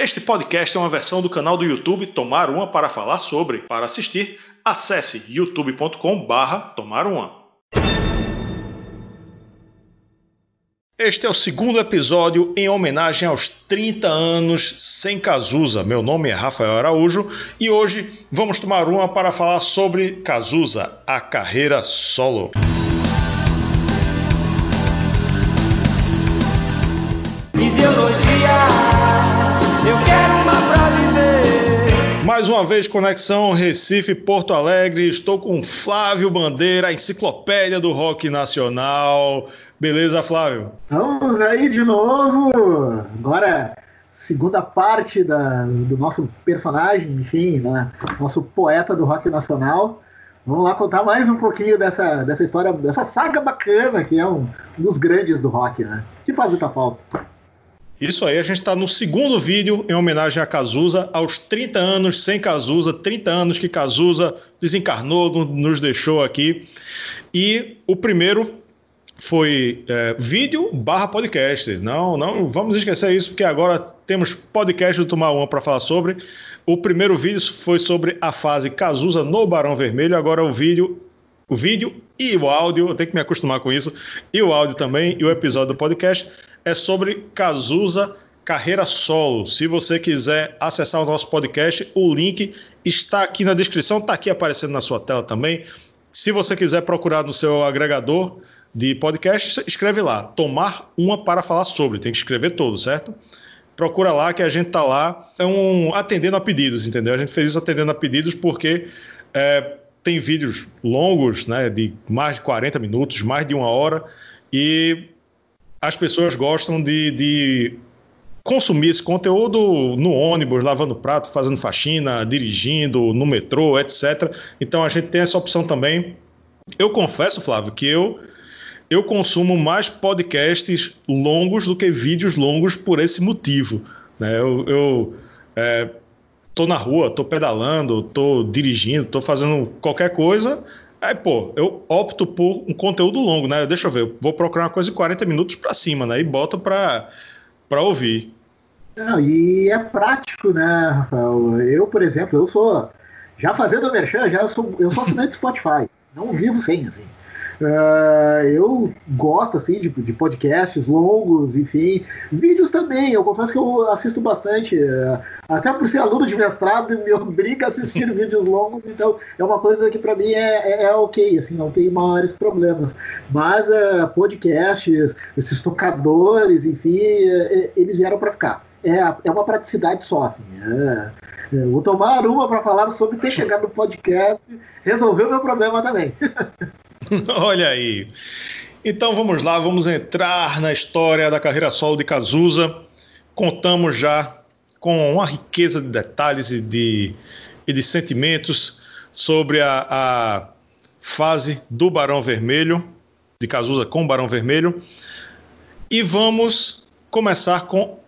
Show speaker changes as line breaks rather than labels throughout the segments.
Este podcast é uma versão do canal do YouTube Tomar Uma para falar sobre. Para assistir, acesse youtube.com/barra Tomar Uma. Este é o segundo episódio em homenagem aos 30 anos sem Cazuza. Meu nome é Rafael Araújo e hoje vamos tomar uma para falar sobre Cazuza, a carreira solo. Mais uma vez, Conexão Recife, Porto Alegre. Estou com Flávio Bandeira, a enciclopédia do rock nacional. Beleza, Flávio?
Vamos aí de novo. Agora, segunda parte da, do nosso personagem, enfim, né? nosso poeta do rock nacional. Vamos lá contar mais um pouquinho dessa, dessa história, dessa saga bacana que é um, dos grandes do rock, né? Que faz muita falta.
Isso aí, a gente está no segundo vídeo em homenagem a Cazuza, aos 30 anos sem Cazuza, 30 anos que Cazuza desencarnou, nos deixou aqui. E o primeiro foi é, vídeo barra podcast. Não, não vamos esquecer isso, porque agora temos podcast do Tomar Uma para falar sobre. O primeiro vídeo foi sobre a fase Cazuza no Barão Vermelho, agora o vídeo o vídeo e o áudio, eu tenho que me acostumar com isso, e o áudio também, e o episódio do podcast é sobre Cazuza Carreira Solo. Se você quiser acessar o nosso podcast, o link está aqui na descrição, está aqui aparecendo na sua tela também. Se você quiser procurar no seu agregador de podcast, escreve lá, tomar uma para falar sobre, tem que escrever todo, certo? Procura lá que a gente tá lá, é um atendendo a pedidos, entendeu? A gente fez isso atendendo a pedidos porque é, tem vídeos longos, né, de mais de 40 minutos, mais de uma hora, e as pessoas gostam de, de consumir esse conteúdo no ônibus, lavando prato, fazendo faxina, dirigindo, no metrô, etc. Então a gente tem essa opção também. Eu confesso, Flávio, que eu eu consumo mais podcasts longos do que vídeos longos por esse motivo. Né? Eu, eu é, tô na rua, tô pedalando, tô dirigindo, tô fazendo qualquer coisa. Aí, pô, eu opto por um conteúdo longo, né? Deixa eu ver, eu vou procurar uma coisa de 40 minutos para cima, né? E boto para ouvir.
Não, e é prático, né, Rafael? Eu, por exemplo, eu sou. Já fazendo a merchan, já sou, eu sou assinante do Spotify. Não vivo sem, assim. Uh, eu gosto assim de, de, podcasts longos, enfim, vídeos também. Eu confesso que eu assisto bastante, uh, até por ser aluno de mestrado, me obriga a assistir vídeos longos, então é uma coisa que para mim é, é, é, ok, assim, não tem maiores problemas. Mas uh, podcasts, esses tocadores, enfim, eles vieram para ficar. É, é uma praticidade só, assim. É, é, vou tomar uma para falar sobre ter chegado no podcast, resolveu meu problema também.
Olha aí. Então vamos lá, vamos entrar na história da carreira solo de Cazuza. Contamos já com uma riqueza de detalhes e de, e de sentimentos sobre a, a fase do Barão Vermelho, de Cazuza com o Barão Vermelho. E vamos começar com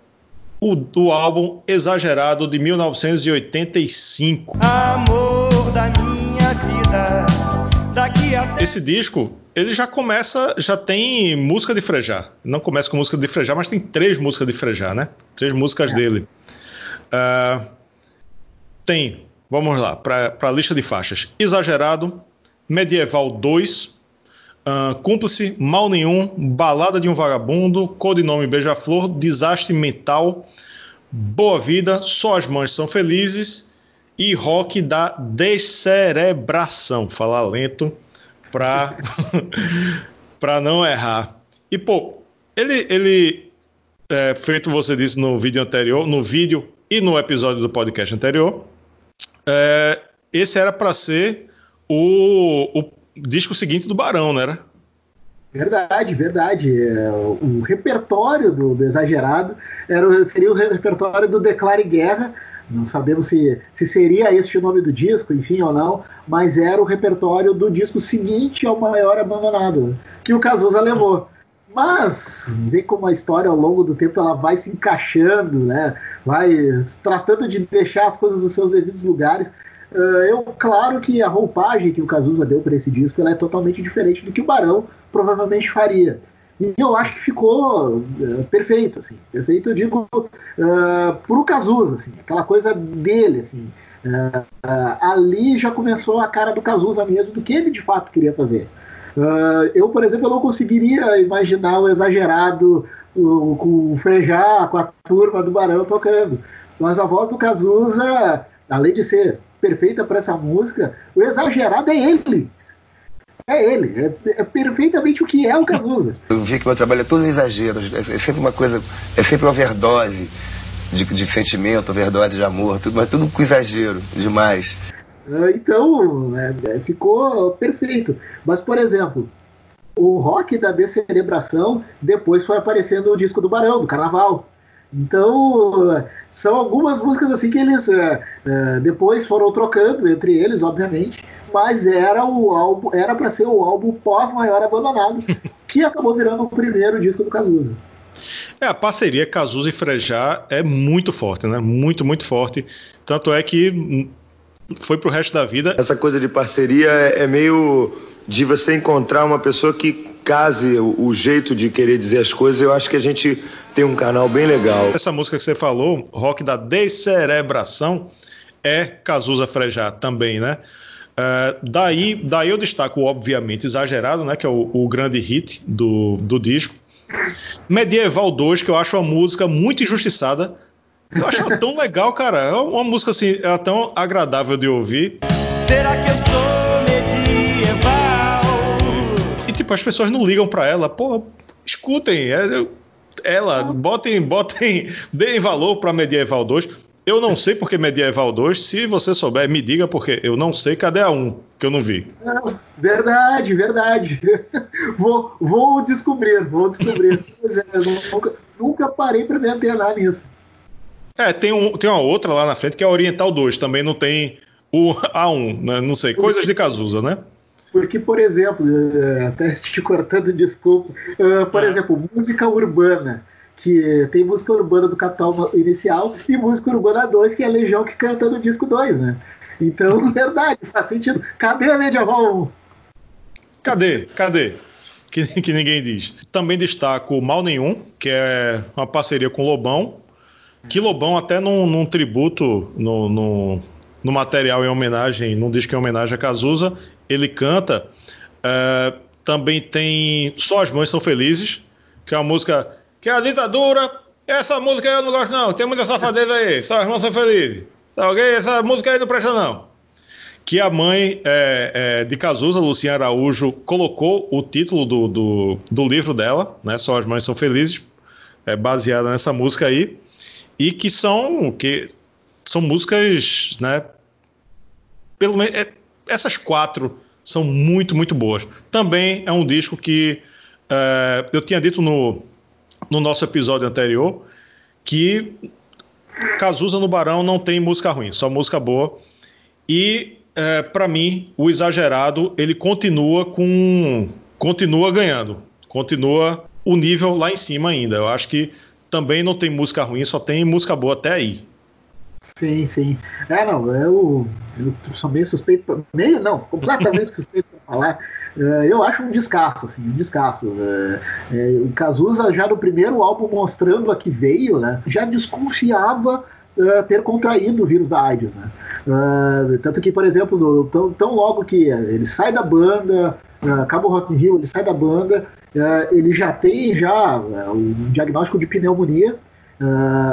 o, o álbum Exagerado de 1985. Amor da minha vida. Esse disco, ele já começa, já tem música de frejar. Não começa com música de frejar, mas tem três músicas de frejar, né? Três músicas é. dele. Uh, tem, vamos lá, para a lista de faixas: Exagerado, Medieval 2, uh, ah, Cúmplice, Mal Nenhum, Balada de um Vagabundo, Codinome Beija-Flor, Desastre Mental, Boa Vida, Só as Mães São Felizes e rock da descerebração, falar lento para para não errar. E pô, ele ele é, feito você disse no vídeo anterior, no vídeo e no episódio do podcast anterior, é, esse era para ser o, o disco seguinte do Barão, não era?
Verdade, verdade. É, o repertório do, do Exagerado era, seria o repertório do Declare Guerra, não sabemos se, se seria este o nome do disco, enfim, ou não, mas era o repertório do disco seguinte ao Maior Abandonado, que o Cazuza levou. Mas vê como a história ao longo do tempo ela vai se encaixando, né? Vai tratando de deixar as coisas nos seus devidos lugares. Uh, eu, claro que a roupagem que o Cazuza deu para esse disco ela é totalmente diferente do que o Barão provavelmente faria. E eu acho que ficou uh, perfeito, assim. Perfeito, eu digo, uh, pro Cazuza, assim. Aquela coisa dele, assim. Uh, ali já começou a cara do Cazuza mesmo, do que ele de fato queria fazer. eu, por exemplo, eu não conseguiria imaginar o exagerado com o Frejá, com a turma do Barão tocando. Mas a voz do Cazuza, além de ser perfeita para essa música, o exagerado é ele. É ele, é, é, perfeitamente o que é o Cazuza.
Eu vi que o meu trabalho é todo exagero, é, é sempre uma coisa, é sempre overdose de, de sentimento, overdose de amor, tudo, mas tudo com exagero, demais.
Ah, então, é, é, ficou perfeito. Mas, por exemplo, o rock da descerebração depois foi aparecendo no disco do Barão, do Carnaval. Então, são algumas músicas assim que eles uh, depois foram trocando entre eles, obviamente, mas era o álbum, era para ser o álbum pós-maior abandonado, que acabou virando o primeiro disco do Cazuza.
É, a parceria Cazuza e Frejá é muito forte, né? Muito, muito forte. Tanto é que foi pro resto da vida.
Essa coisa de parceria é, é meio de você encontrar uma pessoa que case o, o, jeito de querer dizer as coisas. Eu acho que a gente tem um canal bem legal.
Essa música que você falou, rock da descerebração, é Cazuza Frejá também, né? Uh, daí, daí eu destaco, obviamente, Exagerado, né? Que é o, o grande hit do, do disco. Medieval 2, que eu acho uma música muito injustiçada. Eu acho ela tão legal, cara. É uma música assim, é tão agradável de ouvir. Será que eu sou medieval? E tipo, as pessoas não ligam para ela. Pô, escutem, é, ela, botem, botem, deem valor para Medieval 2. Eu não sei porque Medieval 2. Se você souber, me diga, porque eu não sei cadê a 1, que eu não vi.
verdade, verdade. vou, vou descobrir, vou descobrir. pois é, nunca, nunca parei para me antenar nisso.
É, tem, um, tem uma outra lá na frente que é a Oriental 2, também não tem o A1, né? não sei, coisas de Cazuza, né?
Porque, por exemplo, eh, até te cortando desculpas, uh, por é. exemplo, música urbana que tem música urbana do Capital inicial e música urbana 2, que é a Legião que canta no disco 2, né? Então, verdade, faz sentido. Cadê a Medieval
1? Cadê? Cadê? Que, que ninguém diz. Também destaco Mal Nenhum, que é uma parceria com o Lobão. Que Lobão, até num, num tributo, no, no, no, material em homenagem, num disco em homenagem a Cazuza, ele canta. É, também tem Só as Mães São Felizes, que é uma música que é a ditadura. Essa música eu não gosto, não. Tem muita safadeza aí. Só as mãos são felizes. Tá ok? Essa música aí não presta, não. Que a mãe é, é, de Cazuza, Luciana Araújo, colocou o título do, do, do, livro dela, né? Só as mães são felizes, é baseada nessa música aí. E que são, que são músicas, né? Pelo menos é, essas quatro são muito, muito boas. Também é um disco que é, eu tinha dito no, no nosso episódio anterior que Cazuza no Barão não tem música ruim, só música boa. E é, para mim, o exagerado ele continua com continua ganhando, continua o nível lá em cima ainda. Eu acho que também não tem música ruim, só tem música boa até aí.
Sim, sim. É, não, eu, eu sou meio suspeito, meio não, completamente suspeito para falar é, eu acho um descasso, assim, um descasso. É, é, o Cazuza, já no primeiro álbum mostrando a que veio, né, já desconfiava ter contraído o vírus da AIDS. Né? Tanto que, por exemplo, no, tão, tão, logo que ele sai da banda, uh, acaba o Rock in Rio, ele sai da banda, ele já tem já o diagnóstico de pneumonia,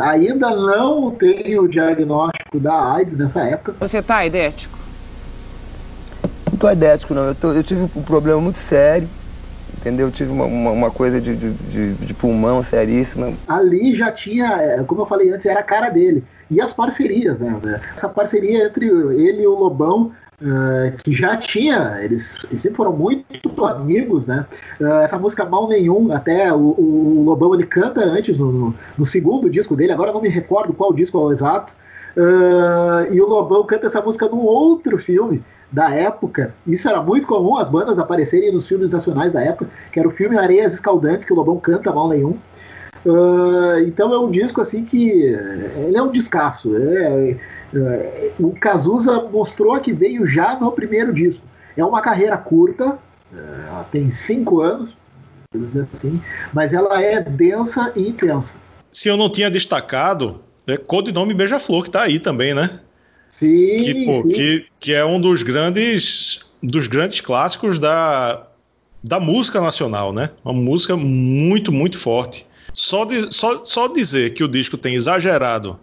ainda não tem o diagnóstico da AIDS nessa época.
Você tá idético?
não tô idético, não. Eu, tô, eu tive um problema muito sério, entendeu? Eu tive uma, uma, uma coisa de, de, de, pulmão seríssima.
Ali já tinha, é, como eu falei antes, era a cara dele. E as parcerias, né? Essa parceria entre ele e o Lobão, Uh, que já tinha, eles, eles, sempre foram muito amigos, né? Uh, essa música Mal Nenhum, até o, o, Lobão ele canta antes no, no, segundo disco dele, agora não me recordo qual disco é o exato. Uh, e o Lobão canta essa música num outro filme, da época. Isso era muito comum as bandas aparecerem nos filmes nacionais da época, que era o filme Areias Escaldantes, que o Lobão canta mal nenhum. Uh, então é um disco assim que ele é um descasso. É, é, o Cazuza mostrou que veio já no primeiro disco. É uma carreira curta, uh, tem cinco anos. assim, mas ela é densa e intensa.
Se eu não tinha destacado, é Codinome Beija-Flor, que está aí também, né?
Sim,
que, pô,
sim.
Que, que é um dos grandes dos grandes clássicos da, da música nacional, né? Uma música muito, muito forte. Só, de, só, só dizer que o disco tem exagerado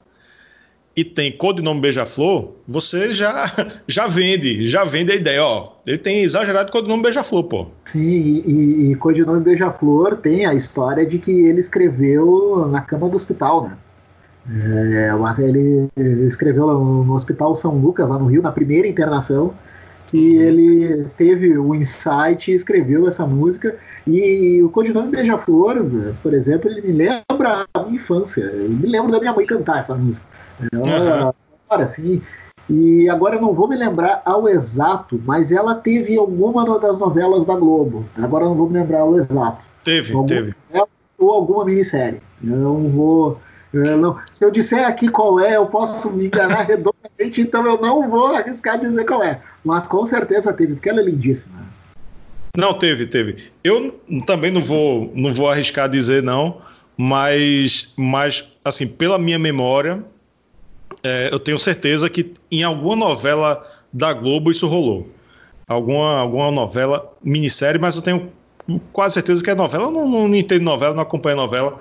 e tem codinome Beija-Flor, você já, já vende, já vende a ideia, ó. Ele tem exagerado codinome Beija-Flor, pô.
Sim, e, e codinome Beija-Flor tem a história de que ele escreveu na cama do hospital, né? É, ele escreveu no Hospital São Lucas, lá no Rio, na primeira internação, que ele teve o insight e escreveu essa música. E o codinome Beija-Flor, por exemplo, ele me lembra a minha infância. Eu me lembro da minha mãe cantar essa música. Ela, uhum. assim, e agora eu não vou me lembrar ao exato, mas ela teve alguma das novelas da Globo. Agora eu não vou me lembrar ao exato.
Teve, alguma teve.
Ou alguma minissérie. Eu não vou. Eu não, se eu disser aqui qual é, eu posso me enganar redondamente, então eu não vou arriscar dizer qual é. Mas com certeza teve, porque ela é lindíssima.
Não, teve, teve. Eu também não vou, não vou arriscar dizer não, mas, mas assim, pela minha memória, é, eu tenho certeza que em alguma novela da Globo isso rolou. Alguma, alguma novela, minissérie, mas eu tenho quase certeza que é novela. Eu não, não entendo novela, não acompanho novela,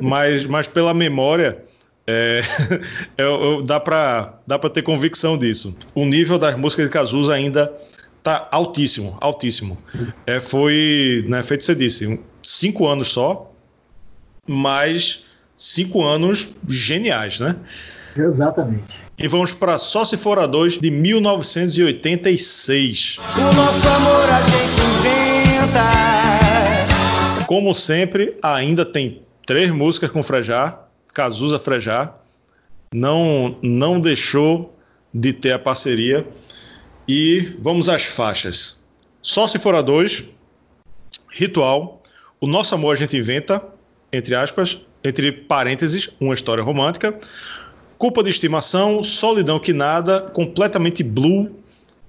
mas, mas pela memória. É, eu, eu, dá para dá ter convicção disso. O nível das músicas de Cazuza ainda tá altíssimo, altíssimo. É, foi, né, feito você disse, cinco anos só, mas cinco anos geniais, né?
Exatamente.
E vamos para Só Se For a Dois, de 1986.
O nosso amor a gente inventa.
Como sempre, ainda tem três músicas com Frejá, Cazuza Frejá. Não, não deixou de ter a parceria. E vamos às faixas. Só Se For a Dois, Ritual, O Nosso Amor a gente inventa, entre aspas, entre parênteses, uma história romântica. Culpa de estimação, solidão que nada, completamente blue,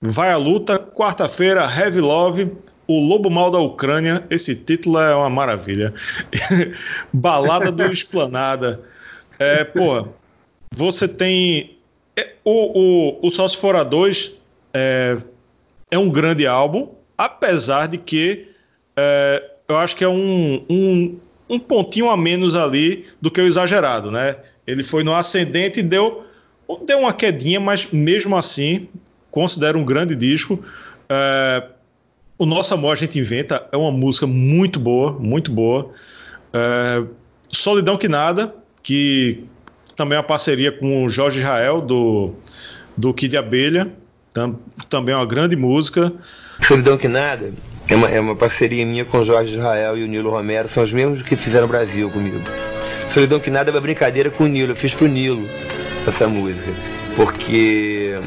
vai à luta, quarta-feira, Heavy Love, o Lobo Mal da Ucrânia, esse título é uma maravilha. Balada do Esplanada. É, pô, você tem. É, o, o, o Só Se Fora 2 é, é um grande álbum, apesar de que é, eu acho que é um, um, um pontinho a menos ali do que o exagerado, né? Ele foi no ascendente e deu, deu uma quedinha, mas mesmo assim, considero um grande disco. É, o Nosso Amor a gente inventa é uma música muito boa, muito boa. É, Solidão que Nada, que também é uma parceria com o Jorge Israel, do, do Kid Abelha, tam, também é uma grande música.
Solidão que Nada é uma, é uma parceria minha com o Jorge Israel e o Nilo Romero, são os mesmos que fizeram Brasil comigo. Solidão que Nada é uma brincadeira com o Nilo, eu fiz pro Nilo essa música, porque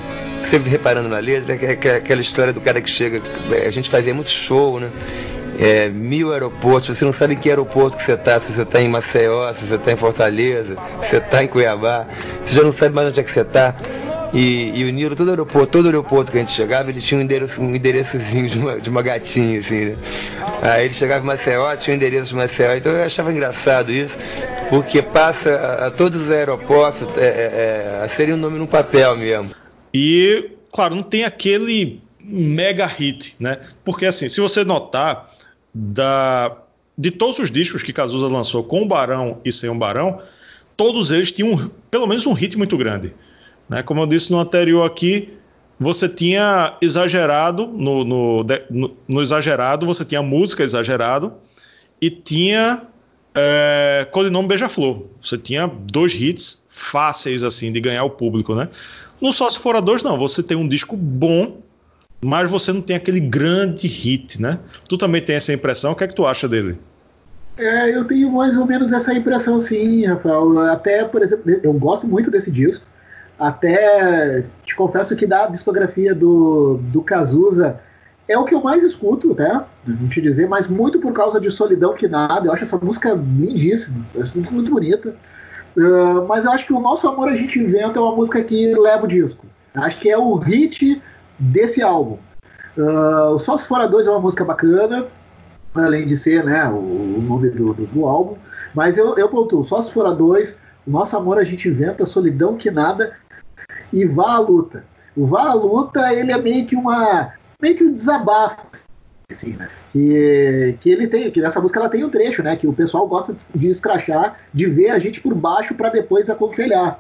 sempre reparando na letra, é aquela história do cara que chega, a gente fazia muito show, né? É, mil aeroportos, você não sabe em que aeroporto que você está, se você está em Maceió, se você está em Fortaleza, se você está em Cuiabá, você já não sabe mais onde é que você está. E, e o Nilo, todo aeroporto, todo aeroporto que a gente chegava, ele tinha um, endereço, um endereçozinho de uma, de uma gatinha, assim, né? Aí ele chegava em Maceió, tinha um endereço de Maceió, então eu achava engraçado isso, porque passa a, a todos os aeroportos é, é, a serem um nome no papel mesmo.
E, claro, não tem aquele mega hit, né? Porque assim, se você notar, da, de todos os discos que Cazuza lançou com o Barão e sem o Barão, todos eles tinham pelo menos um hit muito grande. Né? Como eu disse no anterior aqui, você tinha exagerado, no, no, no, no exagerado, você tinha música exagerado e tinha é, codinome Beija-Flor. Você tinha dois hits fáceis assim de ganhar o público, né? No Só Se Fora Dois, não. Você tem um disco bom, mas você não tem aquele grande hit, né? Tu também tem essa impressão? O que é que tu acha dele?
É, eu tenho mais ou menos essa impressão, sim, Rafael. Até, por exemplo, eu gosto muito desse disco. Até te confesso que da discografia do, do Cazuza é o que eu mais escuto, né? Não te dizer, mas muito por causa de Solidão que Nada. Eu acho essa música lindíssima, muito, muito bonita. Uh, mas acho que o Nosso Amor a gente inventa é uma música que leva o disco. Acho que é o hit desse álbum. Uh, Só Se Fora 2 é uma música bacana. além de ser né, o, o nome do, do, do, álbum. Mas eu, eu pontuo, só se for a dois, nosso amor a gente inventa, solidão que nada, e vá à luta. O vá à luta, ele é meio que uma. meio que um desabafo. Assim, né? que, que ele tem, que nessa música ela tem um trecho, né? Que o pessoal gosta de escrachar, de ver a gente por baixo para depois aconselhar.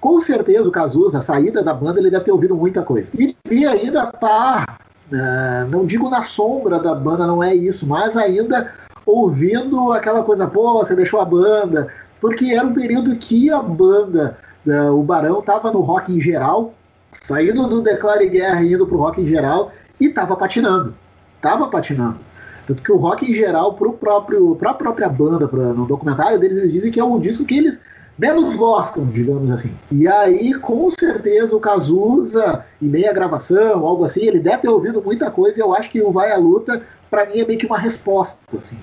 Com certeza o Cazuza, a saída da banda, ele deve ter ouvido muita coisa. E ainda tá, uh, não digo na sombra da banda, não é isso, mas ainda ouvindo aquela coisa, pô, você deixou a banda, porque era um período que a banda, uh, o Barão, tava no rock em geral, saindo do Declare Guerra e indo pro rock em geral, e tava patinando. Tava patinando. Tanto que o rock em geral, pro próprio, pra própria banda, pra, no documentário deles, eles dizem que é um disco que eles menos gostam, digamos assim. E aí, com certeza, o Cazuza, em meia gravação, algo assim, ele deve ter ouvido muita coisa e eu acho que o Vai à Luta, para mim, é meio que uma resposta, assim.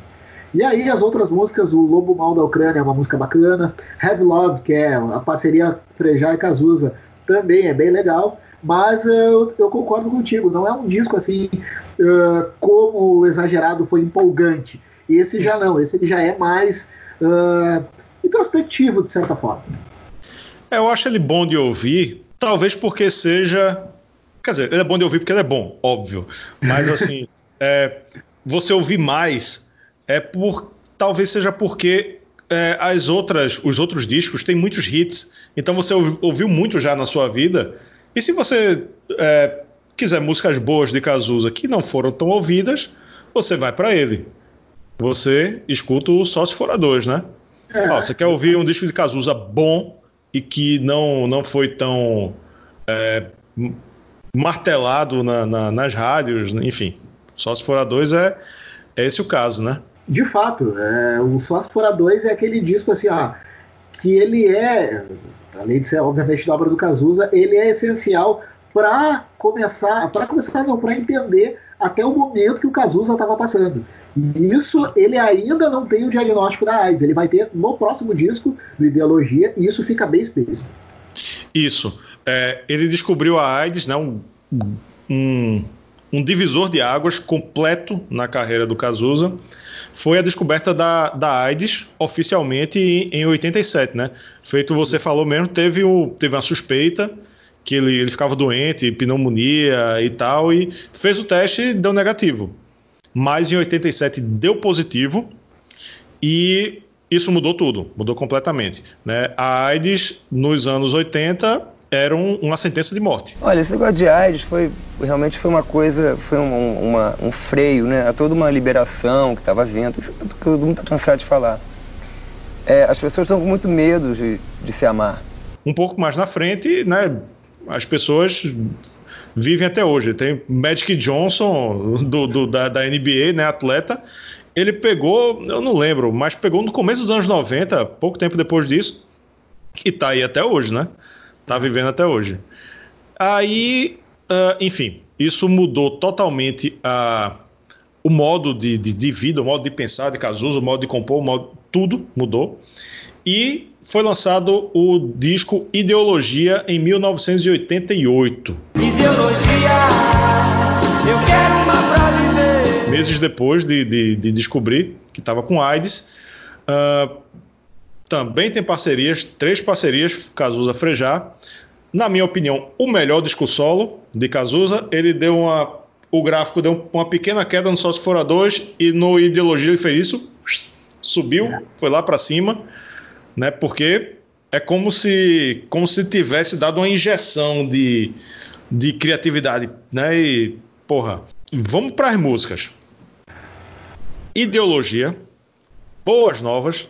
E aí as outras músicas, o Lobo Mal da Ucrânia é uma música bacana, Heavy Love, que é a parceria Frejá e Cazuza, também é bem legal, mas eu, eu, concordo contigo, não é um disco assim uh, como o Exagerado foi empolgante. Esse já não, esse já é mais uh, introspectivo, de certa forma.
É, eu acho ele bom de ouvir, talvez porque seja. Quer dizer, ele é bom de ouvir porque ele é bom, óbvio. Mas assim, é, você ouvir mais é por. Talvez seja porque é, as outras, os outros discos têm muitos hits, então você ouviu muito já na sua vida. E se você é, quiser músicas boas de Cazuza que não foram tão ouvidas, você vai para ele. Você escuta o Só Se For a Dois, né? É. Ó, você quer ouvir um disco de Cazuza bom e que não, não foi tão é, martelado na, na, nas rádios, enfim. Só se for a dois é, é esse o caso, né?
De fato, é, o Só se for a dois é aquele disco assim, ó, que ele é, além de ser obviamente da obra do Cazuza, ele é essencial para começar, para começar não, para entender até o momento que o Cazuza estava passando. E isso ele ainda não tem o diagnóstico da AIDS. Ele vai ter no próximo disco do Ideologia, e isso fica bem explícito.
Isso. É, ele descobriu a AIDS, né, um, um, um, divisor de águas completo na carreira do Cazuza. Foi a descoberta da, da AIDS oficialmente em, em 87, né? Feito você falou mesmo, teve, o, teve uma suspeita que ele, ele ficava doente, pneumonia e tal, e fez o teste e deu negativo. Mas em 87 deu positivo e isso mudou tudo, mudou completamente. Né? A AIDS, nos anos 80, era um, uma sentença de morte.
Olha, esse negócio de AIDS foi realmente foi uma coisa, foi um, uma, um freio, né? A toda uma liberação que estava vindo. Isso todo mundo está cansado de falar. É, as pessoas estão com muito medo de, de se amar.
Um pouco mais na frente, né? as pessoas vivem até hoje. Tem Magic Johnson do, do da, da, NBA, né, atleta. Ele pegou, eu não lembro, mas pegou no começo dos anos 90, pouco tempo depois disso, e tá aí até hoje, né? Tá vivendo até hoje. Aí, uh, enfim, isso mudou totalmente a, o modo de, de, de, vida, o modo de pensar de Cazuza, o modo de compor, o modo, tudo mudou. E foi lançado o disco Ideologia em 1988. Ideologia, eu quero uma pra viver. Meses depois de, de, de descobrir que estava com AIDS. Uh, também tem parcerias, três parcerias, Cazuza Frejar. Na minha opinião, o melhor disco solo de Cazuza. Ele deu uma. O gráfico deu uma pequena queda no Só Se For a 2 e no Ideologia ele fez isso, subiu, foi lá para cima né? Porque é como se como se tivesse dado uma injeção de, de criatividade, né? E porra, vamos para as músicas. Ideologia, Boas Novas,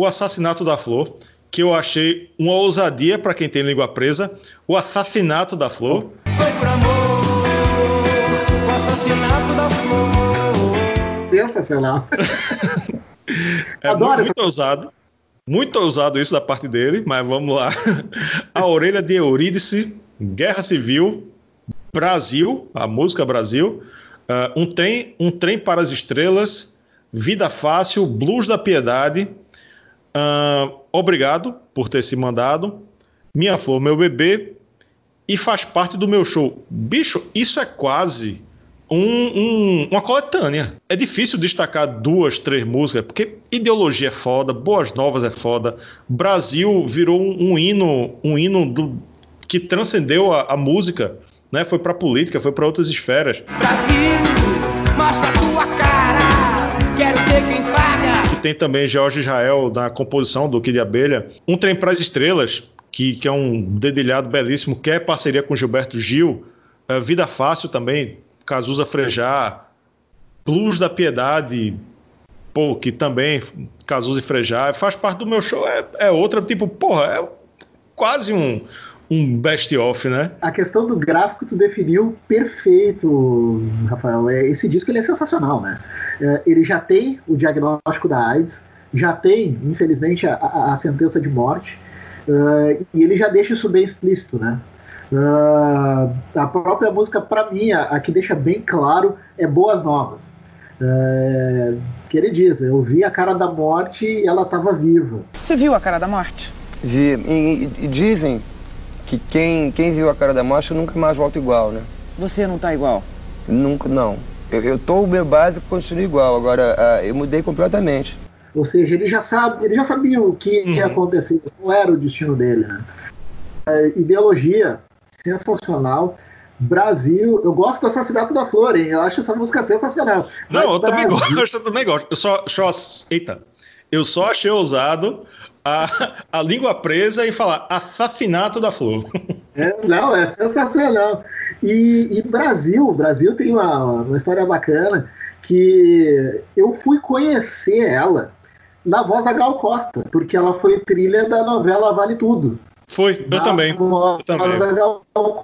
O Assassinato da Flor, que eu achei uma ousadia para quem tem língua presa, O Assassinato da Flor. Foi por amor, o assassinato da flor.
Sensacional.
é Adoro muito, muito ousado. Muito ousado isso da parte dele, mas vamos lá. A Orelha de Eurídice, Guerra Civil, Brasil, a música Brasil, uh, um, trem, um Trem para as Estrelas, Vida Fácil, Blues da Piedade, uh, Obrigado por ter se mandado, Minha Flor, Meu Bebê, e faz parte do meu show. Bicho, isso é quase um, um, uma coletânea. É difícil destacar duas, três músicas, porque ideologia é foda, Boas Novas é foda. Brasil virou um, um hino, um hino do, que transcendeu a, a música, né? Foi para política, foi para outras esferas.
Brasil, mostra tua cara, quero ver quem paga.
Tem também Jorge Israel na composição do Kid Abelha. Um Trem para as Estrelas, que, que é um dedilhado belíssimo, que é parceria com Gilberto Gil. É, Vida Fácil também, Cazuza Frejá, Blues da Piedade, pô, que também Cazuza e faz parte do meu show, é, é outra, tipo, porra, é quase um, um best-of, né?
A questão do gráfico tu definiu perfeito, Rafael. É, esse disco ele é sensacional, né? É, ele já tem o diagnóstico da AIDS, já tem, infelizmente, a, a, a sentença de morte, uh, e ele já deixa isso bem explícito, né? Uh, a própria música, para mim, a, a, que deixa bem claro é Boas Novas. Uh, que ele diz: Eu vi a cara da morte e ela estava viva.
Você viu a cara da morte?
Vi. E, e, dizem que quem, quem viu a cara da morte nunca mais volta igual, né?
Você não tá igual?
Nunca, não. Eu, eu tô o meu básico continuo igual. Agora, uh, eu mudei completamente.
Ou seja, ele já sabe, ele já sabia o que uhum. ia acontecer, não era o destino dele, né? ideologia sensacional. Brasil, eu gosto do Assassinato da Flor, hein? Eu acho essa música sensacional.
Não, Mas eu Brasil... também gosto, eu também gosto. Eu só, só, eita, eu só achei ousado a, a língua presa e falar Assassinato da Flor.
É, não, é sensacional. E, e Brasil, Brasil tem uma, uma história bacana que eu fui conhecer ela na voz da Gal Costa, porque ela foi trilha da novela Vale Tudo.
Foi, eu também. Eu também.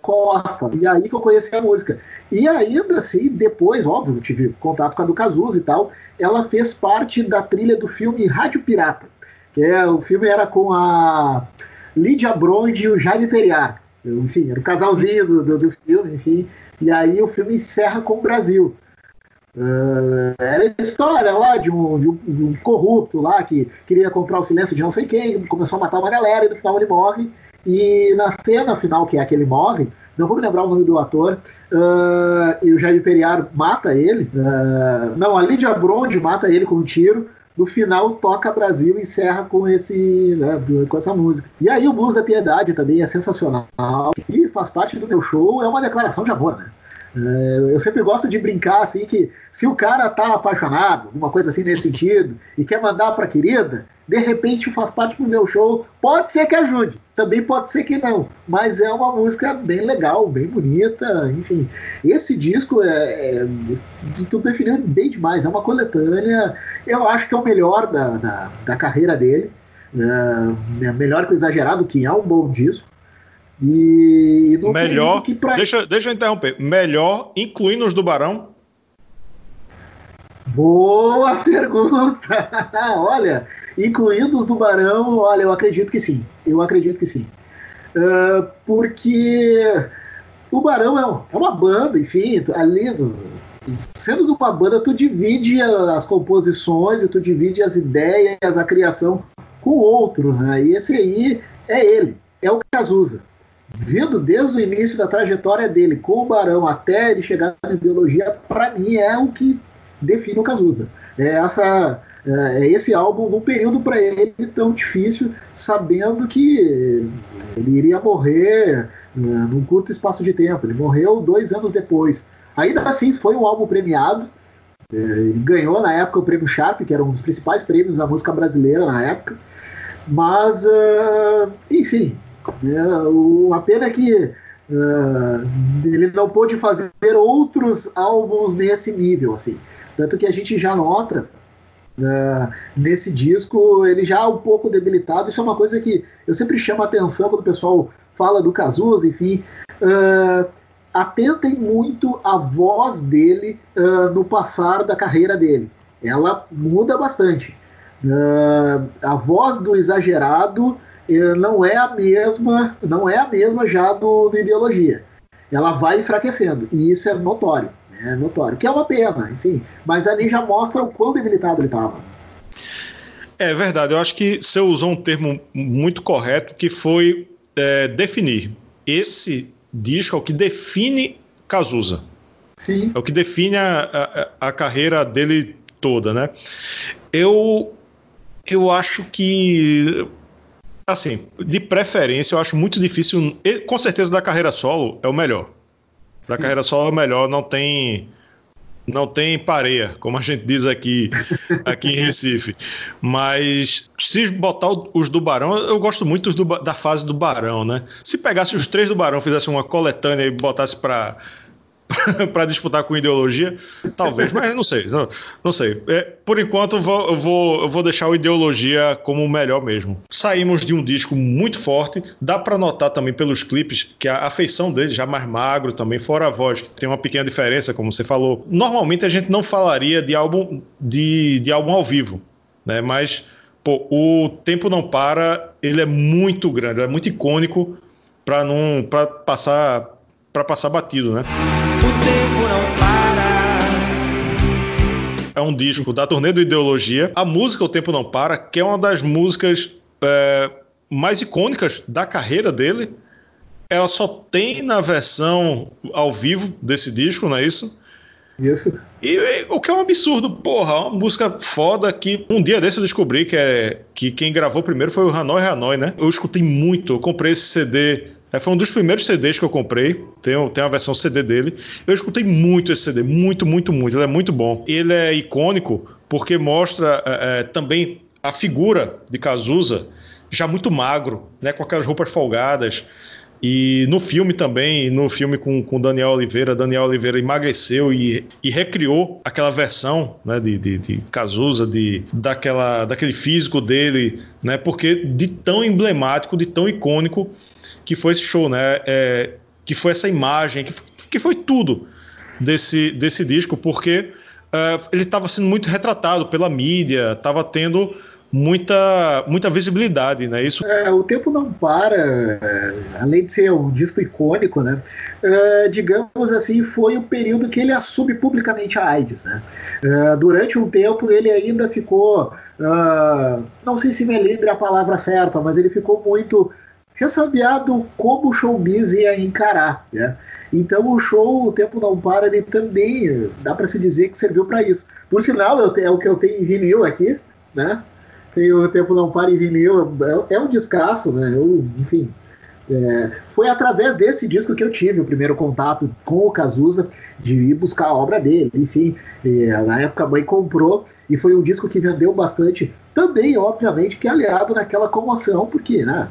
Costa. E aí que eu conheci a música. E ainda assim, depois, óbvio, tive contato com a do Cazuza e tal, ela fez parte da trilha do filme Rádio Pirata. É, o filme era com a Lídia Bronde e o Jaime Periar. Enfim, era o casalzinho do, do, do filme, enfim. E aí o filme encerra com o Brasil. Uh, era a história lá de um, de, um, de um, corrupto lá que queria comprar o silêncio de não sei quem, começou a matar uma galera e no final ele morre. E na cena final, que é que ele morre, não vou me lembrar o nome do ator, uh, e o Jair Periar mata ele. Uh, não, a Lídia Bronde mata ele com um tiro. No final, toca Brasil e encerra com, esse, né, com essa música. E aí o Blues da Piedade também é sensacional e faz parte do meu show, é uma declaração de amor, né? É, eu sempre gosto de brincar assim que se o cara tá apaixonado, uma coisa assim nesse sentido, e quer mandar pra querida, de repente faz parte do meu show, pode ser que ajude, também pode ser que não, mas é uma música bem legal, bem bonita, enfim. Esse disco é, é tu definiu bem demais, é uma coletânea, eu acho que é o melhor da, da, da carreira dele, é, é melhor que o Exagerado, que é um bom disco. E,
e melhor. Pra... Deixa, deixa eu interromper. Melhor, incluindo os do Barão?
Boa pergunta! olha, incluindo os do Barão, olha, eu acredito que sim. Eu acredito que sim. Uh, porque o Barão é, um, é, uma banda, enfim, ali, sendo de uma banda, tu divide as composições e tu divide as ideias, a criação com outros, né? E esse aí é ele, é o Cazuza vindo desde o início da trajetória dele com o Barão até ele chegar na ideologia, para mim é o que define o Cazuza. É essa é, é esse álbum num período para ele tão difícil, sabendo que ele iria morrer uh, num curto espaço de tempo. Ele morreu dois anos depois. Ainda assim, foi um álbum premiado. É, ele ganhou na época o prêmio Sharp, que era um dos principais prêmios da música brasileira na época. Mas, uh, enfim, é, o, a pena é que uh, ele não pôde fazer outros álbuns nesse nível, assim. Tanto que a gente já nota uh, nesse disco ele já um pouco debilitado. Isso é uma coisa que eu sempre chamo a atenção quando o pessoal fala do Cazuza, enfim. Uh, atentem muito a voz dele no passar da carreira dele. Ela muda bastante. A voz do exagerado não é a mesma, não é a mesma já do, do ideologia. Ela vai enfraquecendo e isso é notório, né? é notório, que é uma pena, enfim. Mas ali já mostra o quão debilitado ele estava.
É verdade, eu acho que você usou um termo muito correto que foi é, definir. Esse disco é o que define Cazuza.
Sim.
É o que define a, a, a carreira dele toda, né? Eu, eu acho que assim, de preferência, eu acho muito difícil. Com certeza, da carreira solo é o melhor. Da carreira solo é o melhor, não tem. Não tem pareia, como a gente diz aqui, aqui em Recife. Mas se botar os do Barão, eu gosto muito do, da fase do Barão, né? Se pegasse os três do Barão, fizesse uma coletânea e botasse para para disputar com ideologia, talvez, mas não sei, não, não sei. É, por enquanto, vou, eu, vou, eu vou deixar o ideologia como o melhor mesmo. Saímos de um disco muito forte, dá para notar também pelos clipes que a afeição dele já mais magro também, fora a voz, que tem uma pequena diferença, como você falou. Normalmente a gente não falaria de álbum de, de álbum ao vivo, né? Mas pô, o tempo não para, ele é muito grande, é muito icônico para não passar para passar batido, né? É um disco da turnê do Ideologia. A música O Tempo Não Para, que é uma das músicas é, mais icônicas da carreira dele. Ela só tem na versão ao vivo desse disco, não é isso?
Isso.
E, e, o que é um absurdo, porra, uma música foda que um dia desse eu descobri que, é, que quem gravou primeiro foi o Hanoi Hanoi, né? Eu escutei muito, eu comprei esse CD é, foi um dos primeiros CDs que eu comprei. Tem, tem a versão CD dele. Eu escutei muito esse CD, muito, muito, muito. Ele é muito bom. Ele é icônico porque mostra é, é, também a figura de Cazuza já muito magro, né, com aquelas roupas folgadas. E no filme também, no filme com, com Daniel Oliveira, Daniel Oliveira emagreceu e, e recriou aquela versão né, de, de, de Cazuza, de, daquela, daquele físico dele, né, porque de tão emblemático, de tão icônico que foi esse show, né, é, que foi essa imagem, que, que foi tudo desse, desse disco, porque é, ele estava sendo muito retratado pela mídia, estava tendo muita, muita visibilidade, né? Isso.
É, o tempo não para, é, além de ser um disco icônico, né? É, digamos assim, foi o período que ele assume publicamente a AIDS, né? É, durante um tempo ele ainda ficou, é, não sei se me lembra a palavra certa, mas ele ficou muito ressabiado como o showbiz ia encarar, né? Então o show O Tempo Não Para, ele também dá para se dizer que serviu para isso. Por sinal, é o que eu tenho em vinil aqui, né? Tem o Tempo Não Para em vinil, é, é um descasso, né? Eu, enfim, é, foi através desse disco que eu tive o primeiro contato com o Cazuza, de ir buscar a obra dele. Enfim, é, na época a mãe comprou e foi um disco que vendeu bastante. Também, obviamente, que é aliado naquela comoção, porque, né,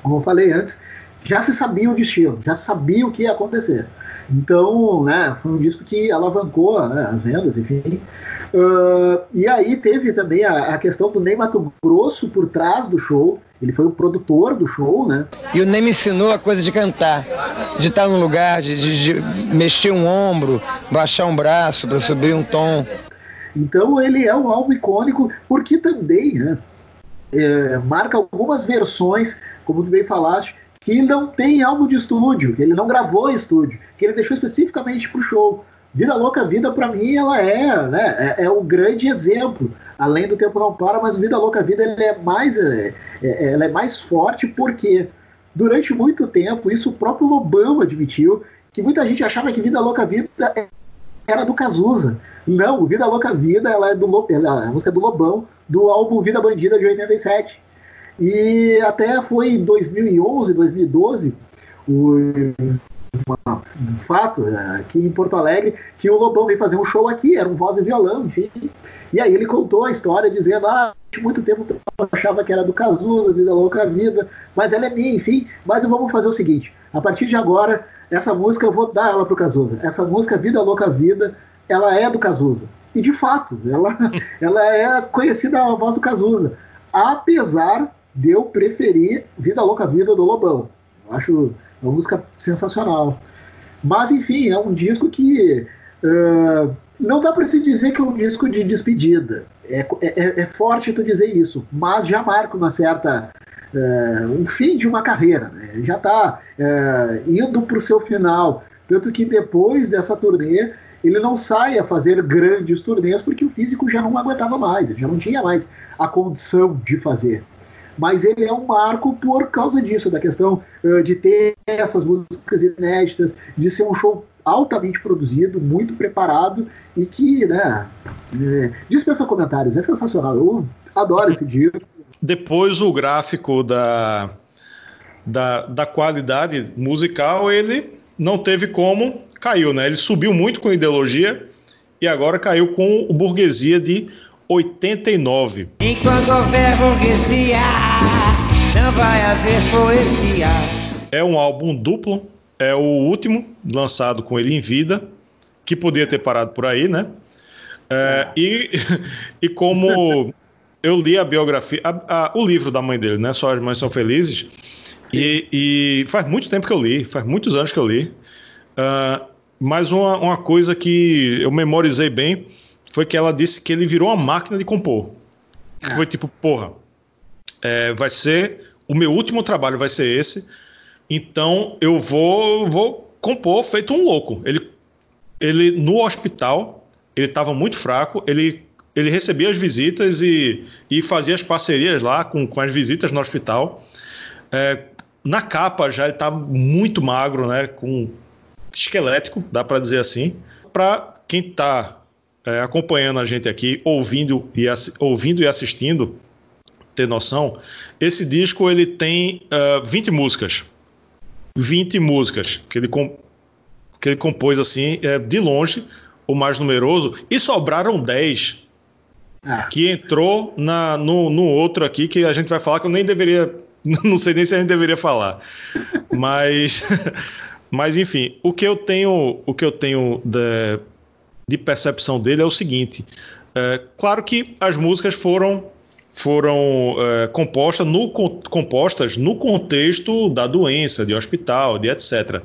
como eu falei antes, já se sabia o destino, já sabia o que ia acontecer. Então, né, foi um disco que alavancou né, as vendas, enfim. Uh, e aí teve também a, a, questão do Ney Mato Grosso por trás do show. Ele foi o produtor do show, né?
E o Ney me ensinou a coisa de cantar, de estar num lugar, de, de, de mexer um ombro, baixar um braço para subir um tom.
Então ele é um álbum icônico, porque também né, é, marca algumas versões, como tu bem falaste, que não tem álbum de estúdio, que ele não gravou em estúdio, que ele deixou especificamente para o show. Vida Louca Vida, para mim, ela é, né, é, é um grande exemplo. Além do Tempo Não Para, mas Vida Louca Vida ele é mais, é, é, ela é mais forte porque durante muito tempo, isso o próprio Lobão admitiu, que muita gente achava que Vida Louca Vida era do Cazuza. Não, Vida Louca Vida ela é, do, ela é a música do Lobão, do álbum Vida Bandida de 87. E até foi em 2011, 2012, o um fato né, aqui em Porto Alegre que o Lobão veio fazer um show aqui, era um voz e violão, enfim. E aí ele contou a história dizendo: Ah, muito tempo eu achava que era do Cazuza, Vida Louca Vida, mas ela é minha, enfim. Mas vamos fazer o seguinte: a partir de agora, essa música eu vou dar ela pro Cazuza. Essa música Vida Louca Vida, ela é do Cazuza. E de fato, ela, ela é conhecida a voz do Cazuza. Apesar de eu preferir Vida Louca Vida do Lobão. Eu acho é uma música sensacional. Mas, enfim, é um disco que uh, não dá para se dizer que é um disco de despedida. É, é, é, forte tu dizer isso, mas já marca uma certa. Uh, um fim de uma carreira. Né? Já está uh, indo para o seu final. Tanto que depois dessa turnê, ele não sai a fazer grandes turnês porque o físico já não aguentava mais, já não tinha mais a condição de fazer mas ele é um marco por causa disso, da questão uh, de ter essas músicas inéditas, de ser um show altamente produzido, muito preparado e que, né, é, dispensa comentários, é sensacional. Eu adoro esse disco.
Depois o gráfico da, da, da qualidade musical, ele não teve como, caiu, né? Ele subiu muito com ideologia e agora caiu com o Burguesia de 89.
Enquanto houver burguesia, não vai haver poesia.
É um álbum duplo, é o último lançado com ele em vida, que podia ter parado por aí, né? É, e, e como eu li a biografia, a, a, o livro da mãe dele, né? Só as mães são felizes. E, e, faz muito tempo que eu li, faz muitos anos que eu li. Uh, mas uma, uma coisa que eu memorizei bem foi que ela disse que ele virou uma máquina de compor. Que foi tipo, porra, é, vai ser o meu último trabalho vai ser esse. Então eu vou vou compor feito um louco. Ele ele no hospital, ele estava muito fraco, ele ele recebia as visitas e, e fazia as parcerias lá com, com as visitas no hospital. É, na capa já ele está muito magro, né? Com esquelético, dá para dizer assim. Para quem está é, acompanhando a gente aqui, ouvindo e, ouvindo e assistindo, ter noção, esse disco ele tem uh, 20 músicas. 20 músicas que ele, que ele compôs assim, é, de longe, o mais numeroso, e sobraram 10 ah. que entrou na, no, no outro aqui que a gente vai falar que eu nem deveria. Não sei nem se a gente deveria falar. Mas. Mas enfim, o que eu tenho, o que eu tenho de, de percepção dele é o seguinte: é, claro que as músicas foram foram é, compostas, no, compostas no contexto da doença, de hospital, de etc.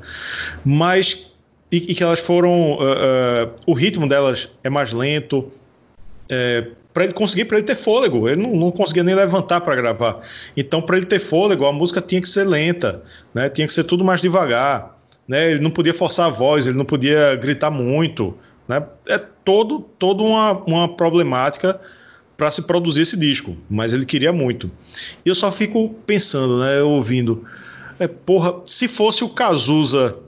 Mas e, e que elas foram, uh, uh, o ritmo delas é mais lento, é, para ele conseguir, para ele ter fôlego. Ele não, não conseguia nem levantar para gravar. Então, para ele ter fôlego, a música tinha que ser lenta, né? Tinha que ser tudo mais devagar né? Ele não podia forçar a voz, ele não podia gritar muito, né? É todo, toda uma, uma problemática para se produzir esse disco, mas ele queria muito. E eu só fico pensando, né, ouvindo, é, porra, se fosse o Cazuza,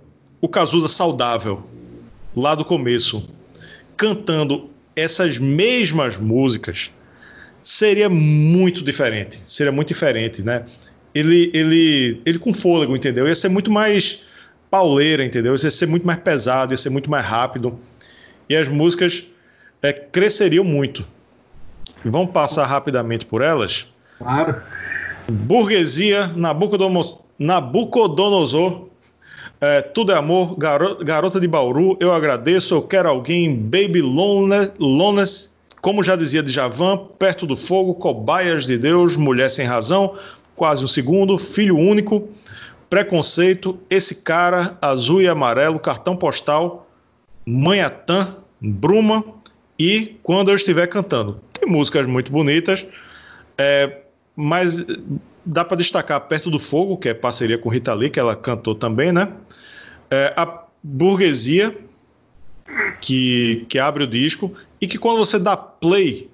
o Cazuza saudável, lá do começo, cantando essas mesmas músicas, seria muito diferente, seria muito diferente, né? Ele, ele, ele com fôlego, entendeu? Ia ser muito mais pauleira, entendeu? Ia ser muito mais pesado, ia ser muito mais rápido. E as músicas é, cresceriam muito. Vamos passar rapidamente por elas?
Claro.
Burguesia, Nabucodonosor, é, Tudo é Amor, Garo, Garota de Bauru, Eu Agradeço, Eu Quero Alguém, Baby Lones, como já dizia Djavan, Perto do Fogo, Cobaias de Deus, Mulher Sem Razão, Quase um Segundo, Filho Único, Preconceito, Esse Cara, Azul e Amarelo, Cartão Postal, Manhattan, Bruma e Quando Eu Estiver Cantando. Tem músicas muito bonitas, é, mas dá para destacar Perto do Fogo, que é parceria com Rita Lee, que ela cantou também, né? É, a Burguesia, que, que abre o disco, e que quando você dá play,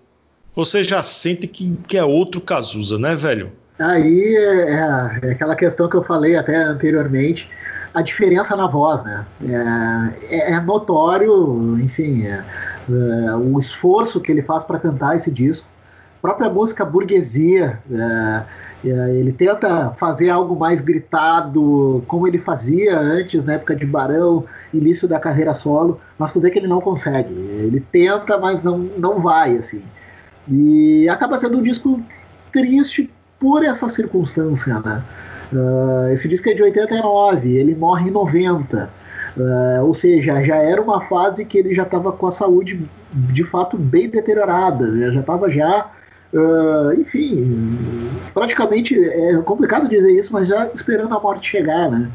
você já sente que, que é outro Cazuza, né, velho?
Aí é, é, aquela questão que eu falei até anteriormente, a diferença na voz, né? É, é, é notório, enfim, é, é, o esforço que ele faz para cantar esse disco. A própria música Burguesia, ele tenta fazer algo mais gritado, como ele fazia antes, na época de Barão, início da carreira solo, mas tu vê que ele não consegue. Ele tenta, mas não, não vai, assim. E acaba sendo um disco triste por essa circunstância, né? Uh, esse disco é de 89, ele morre em 90. Uh, ou seja, já era uma fase que ele já estava com a saúde de fato bem deteriorada, né? já estava já, uh, enfim, praticamente é complicado dizer isso, mas já esperando a morte chegar, né?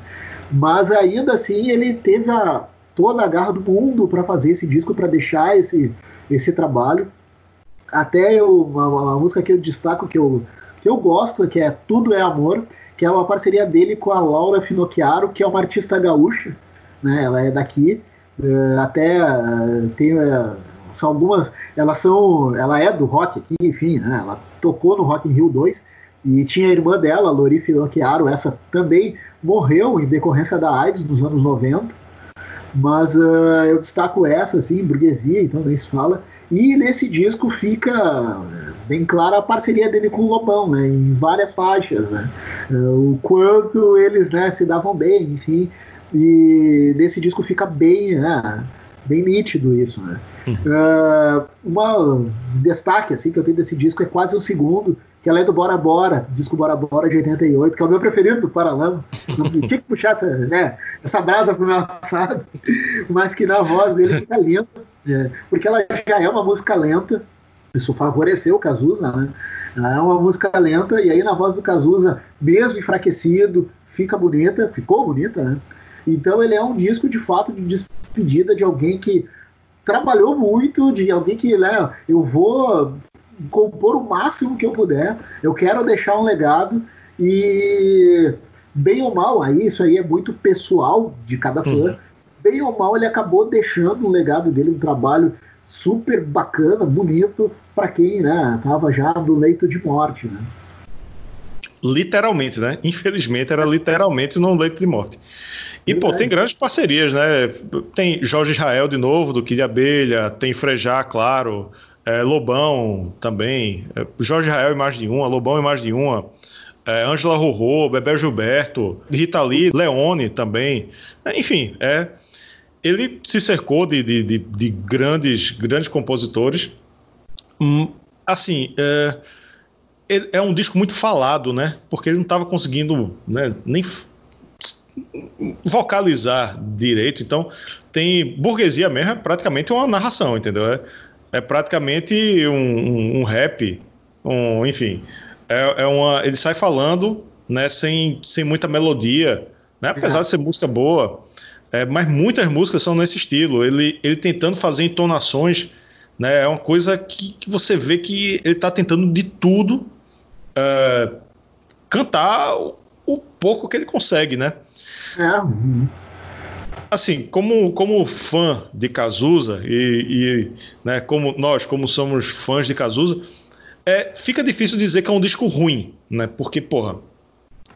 Mas ainda assim ele teve a, toda a garra do mundo para fazer esse disco, para deixar esse, esse trabalho. Até eu, uma, uma música que eu destaco que eu que eu gosto, que é Tudo é Amor, que é uma parceria dele com a Laura Finocchiaro, que é uma artista gaúcha, né? Ela é daqui, uh, até uh, tem uh, são algumas, elas são, ela é do rock aqui, enfim, né? Ela tocou no Rock in Rio 2 e tinha a irmã dela, Lori Finocchiaro, essa também morreu em decorrência da AIDS nos anos 90. Mas uh, eu destaco essa, assim, burguesia, então nem se fala. E nesse disco fica bem clara a parceria dele com o Lobão, né? Em várias faixas, né? O quanto eles né, se davam bem, enfim. E nesse disco fica bem, né, bem nítido isso, né? Uh, um destaque assim que eu tenho desse disco é quase um segundo, que ela é do Bora Bora, disco Bora Bora de 88, que é o meu preferido do Paralamas. Tinha que puxar essa, né, essa brasa pro meu assado, mas que na voz dele fica lenta, é, porque ela já é uma música lenta, isso favoreceu o Cazuza, né? Ela é uma música lenta, e aí na voz do Cazuza, mesmo enfraquecido, fica bonita, ficou bonita, né? Então ele é um disco de fato de despedida de alguém que trabalhou muito, de alguém que, né, eu vou compor o máximo que eu puder, eu quero deixar um legado e bem ou mal, aí isso aí é muito pessoal de cada fã. Uhum. Bem ou mal, ele acabou deixando um legado dele, um trabalho super bacana, bonito para quem, né, tava já no leito de morte, né?
Literalmente, né? Infelizmente era literalmente no leito de morte. E, pô, tem grandes parcerias, né? Tem Jorge Israel de novo, do Kid Abelha, tem Frejá, claro, é, Lobão também, é, Jorge Israel em mais de uma, Lobão em mais de uma, é, Ângela Rorô, Bebel Gilberto, Rita Lee, Leone também. É, enfim, é, ele se cercou de, de, de, de grandes, grandes compositores. Hum, assim, é, é um disco muito falado, né? Porque ele não estava conseguindo né, nem vocalizar direito. Então, tem burguesia mesmo, é praticamente uma narração, entendeu? É, é praticamente um, um, um, rap, um, enfim. É, é, uma, ele sai falando, né, sem, sem muita melodia, né? Apesar de ser música boa, é, mas muitas músicas são nesse estilo. Ele, ele tentando fazer entonações, né? É uma coisa que, que você vê que ele está tentando de tudo é, cantar o, o pouco que ele consegue, né? É. Assim, como, como fã de Cazuza e, e né, como nós, como somos fãs de Cazuza, é, fica difícil dizer que é um disco ruim, né? Porque, porra,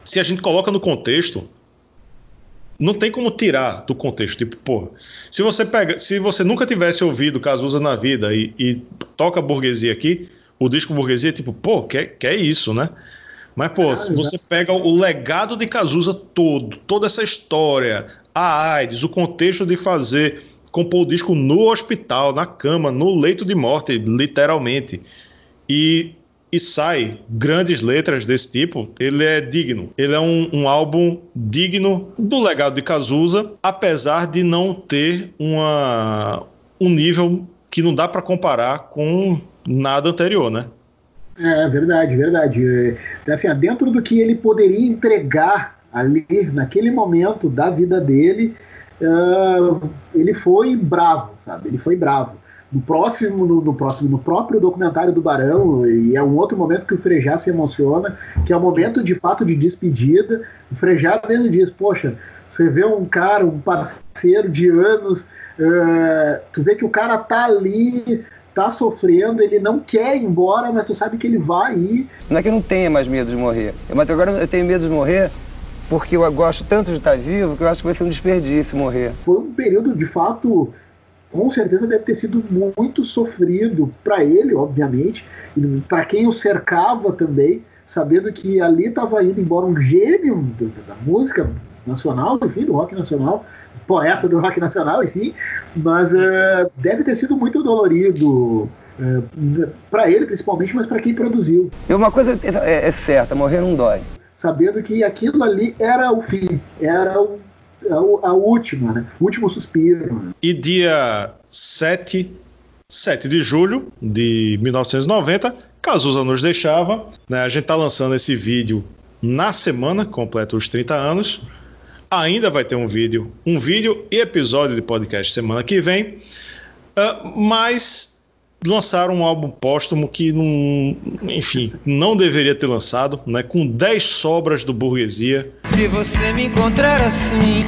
se a gente coloca no contexto, não tem como tirar do contexto. Tipo, porra, se você pega, se você nunca tivesse ouvido Cazuza na vida e, e toca burguesia aqui, o disco burguesia, tipo, pô, que, que é isso, né? Mas, pô, ah, você pega o legado de Cazuza todo, toda essa história, a AIDS, o contexto de fazer, compor o disco no hospital, na cama, no leito de morte, literalmente, e, e sai grandes letras desse tipo, ele é digno. Ele é um, um álbum digno do legado de Cazuza, apesar de não ter uma, um nível que não dá para comparar com nada anterior, né?
É verdade, verdade. É, assim, dentro do que ele poderia entregar ali naquele momento da vida dele, uh, ele foi bravo, sabe? Ele foi bravo. No próximo, no, no, próximo, no próprio documentário do Barão, e é um outro momento que o Frejá se emociona, que é o momento de fato de despedida. O Frejá mesmo diz: Poxa, você vê um cara, um parceiro de anos, uh, tu vê que o cara tá ali tá sofrendo, ele não quer ir embora, mas tu sabe que ele vai ir.
Não é que eu não tenha mais medo de morrer, mas agora eu tenho medo de morrer porque eu gosto tanto de estar vivo que eu acho que vai ser um desperdício morrer.
Foi um período, de fato, com certeza deve ter sido muito sofrido para ele, obviamente, e para quem o cercava também, sabendo que ali estava indo embora um gênio da, da música nacional, enfim, do rock nacional, poeta do rock nacional, enfim, mas uh, deve ter sido muito dolorido uh, é, para ele principalmente, mas para quem produziu.
E uma coisa é, é, certa, morrer não dói.
Sabendo que aquilo ali era o fim, era o, a, a última, né? o último suspiro.
E dia 7, 7 de julho de 1990, Cazuza nos deixava. Né? A gente está lançando esse vídeo na semana, completa os 30 anos. Ainda vai ter um vídeo, um vídeo e episódio de podcast semana que vem. Uh, mas lançaram um álbum póstumo que não, enfim, não deveria ter lançado, né? Com 10 sobras do burguesia.
Se você me encontrar assim,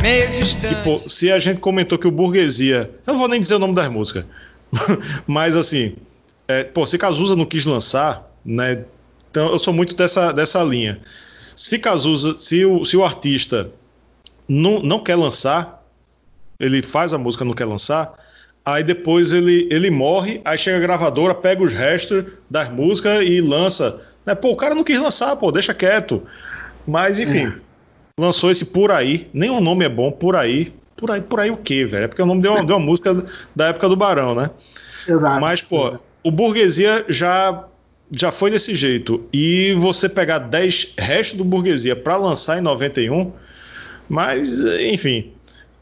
meio distante.
Tipo, se a gente comentou que o burguesia, eu não vou nem dizer o nome das músicas, mas assim, é, pô, se Cazuza não quis lançar, né? Então eu sou muito dessa, dessa linha. Se Cazuza, se o, se o artista não, não quer lançar, ele faz a música, não quer lançar, aí depois ele, ele morre, aí chega a gravadora, pega os restos das músicas e lança. Né? Pô, o cara não quis lançar, pô, deixa quieto. Mas, enfim, é. lançou esse Por Aí, nem o nome é bom, Por Aí. Por aí, por aí o quê, velho? É porque o nome deu uma, deu uma música da época do Barão, né?
Exato.
Mas, pô, o Burguesia já já foi desse jeito. E você pegar 10 restos do Burguesia para lançar em 91, mas, enfim,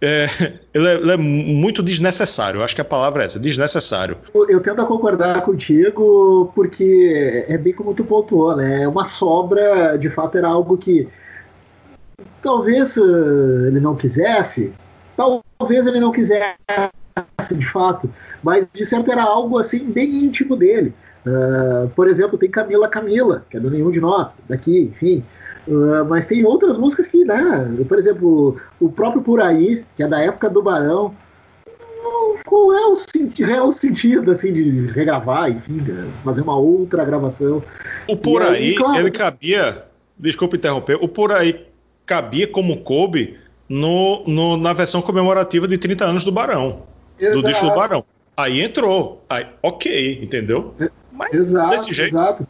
é, ele, é, ele, é, muito desnecessário. Acho que a palavra é essa, desnecessário.
Eu tento concordar contigo, porque é bem como tu pontuou, né? É uma sobra, de fato, era algo que talvez uh, ele não quisesse, talvez ele não quisesse, de fato, mas de certo era algo assim bem íntimo dele. Uh, por exemplo, tem Camila Camila, que é do Nenhum de Nós, daqui, enfim. Uh, mas tem outras músicas que, né? Por exemplo, o próprio Por Aí, que é da época do Barão. Qual é o, é o sentido assim, de regravar, enfim, fazer uma outra gravação?
O Por Aí, aí claro, ele cabia. Desculpa interromper. O Por Aí cabia como coube no, no, na versão comemorativa de 30 anos do Barão. Exato. Do disco do Barão. Aí entrou. Aí, ok, entendeu?
Mas exato, desse jeito. Exato.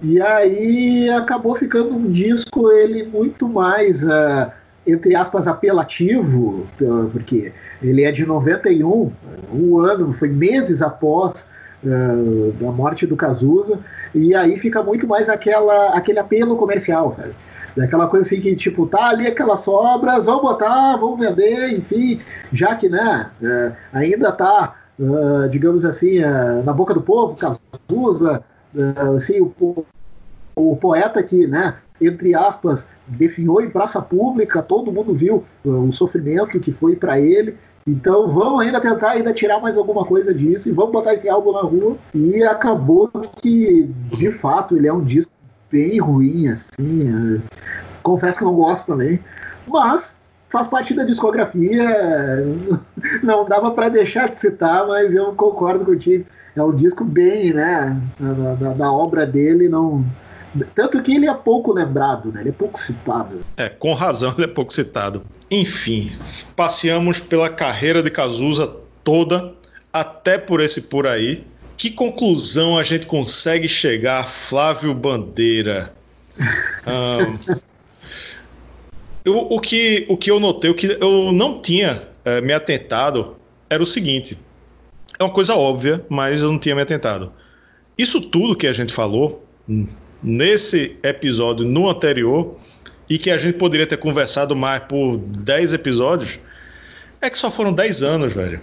E aí acabou ficando um disco ele muito mais, uh, entre aspas, apelativo, porque ele é de 91, um ano, foi meses após uh, a morte do Cazuza, e aí fica muito mais aquela, aquele apelo comercial, sabe? Daquela coisa assim que, tipo, tá ali aquelas sobras, vamos botar, vamos vender, enfim, já que, né, uh, ainda tá digamos assim, na boca do povo, Cazuza, assim, o, o, poeta que, né, entre aspas, definhou em praça pública, todo mundo viu o sofrimento que foi para ele. Então vamos ainda tentar ainda tirar mais alguma coisa disso e vamos botar esse álbum na rua. E acabou que, de fato, ele é um disco bem ruim, assim. Confesso que não gosto também. Mas faz parte da discografia. Não dava para deixar de citar, mas eu concordo contigo. É um disco bem, né, da, da, da, obra dele, não. Tanto que ele é pouco lembrado, né? Ele é pouco citado.
É, com razão ele é pouco citado. Enfim, passeamos pela carreira de Cazuza toda, até por esse por aí. Que conclusão a gente consegue chegar, Flávio Bandeira? Um, Eu, o, que, o que eu notei, o que eu não tinha é, me atentado era o seguinte: é uma coisa óbvia, mas eu não tinha me atentado. Isso tudo que a gente falou nesse episódio, no anterior, e que a gente poderia ter conversado mais por 10 episódios, é que só foram 10 anos, velho.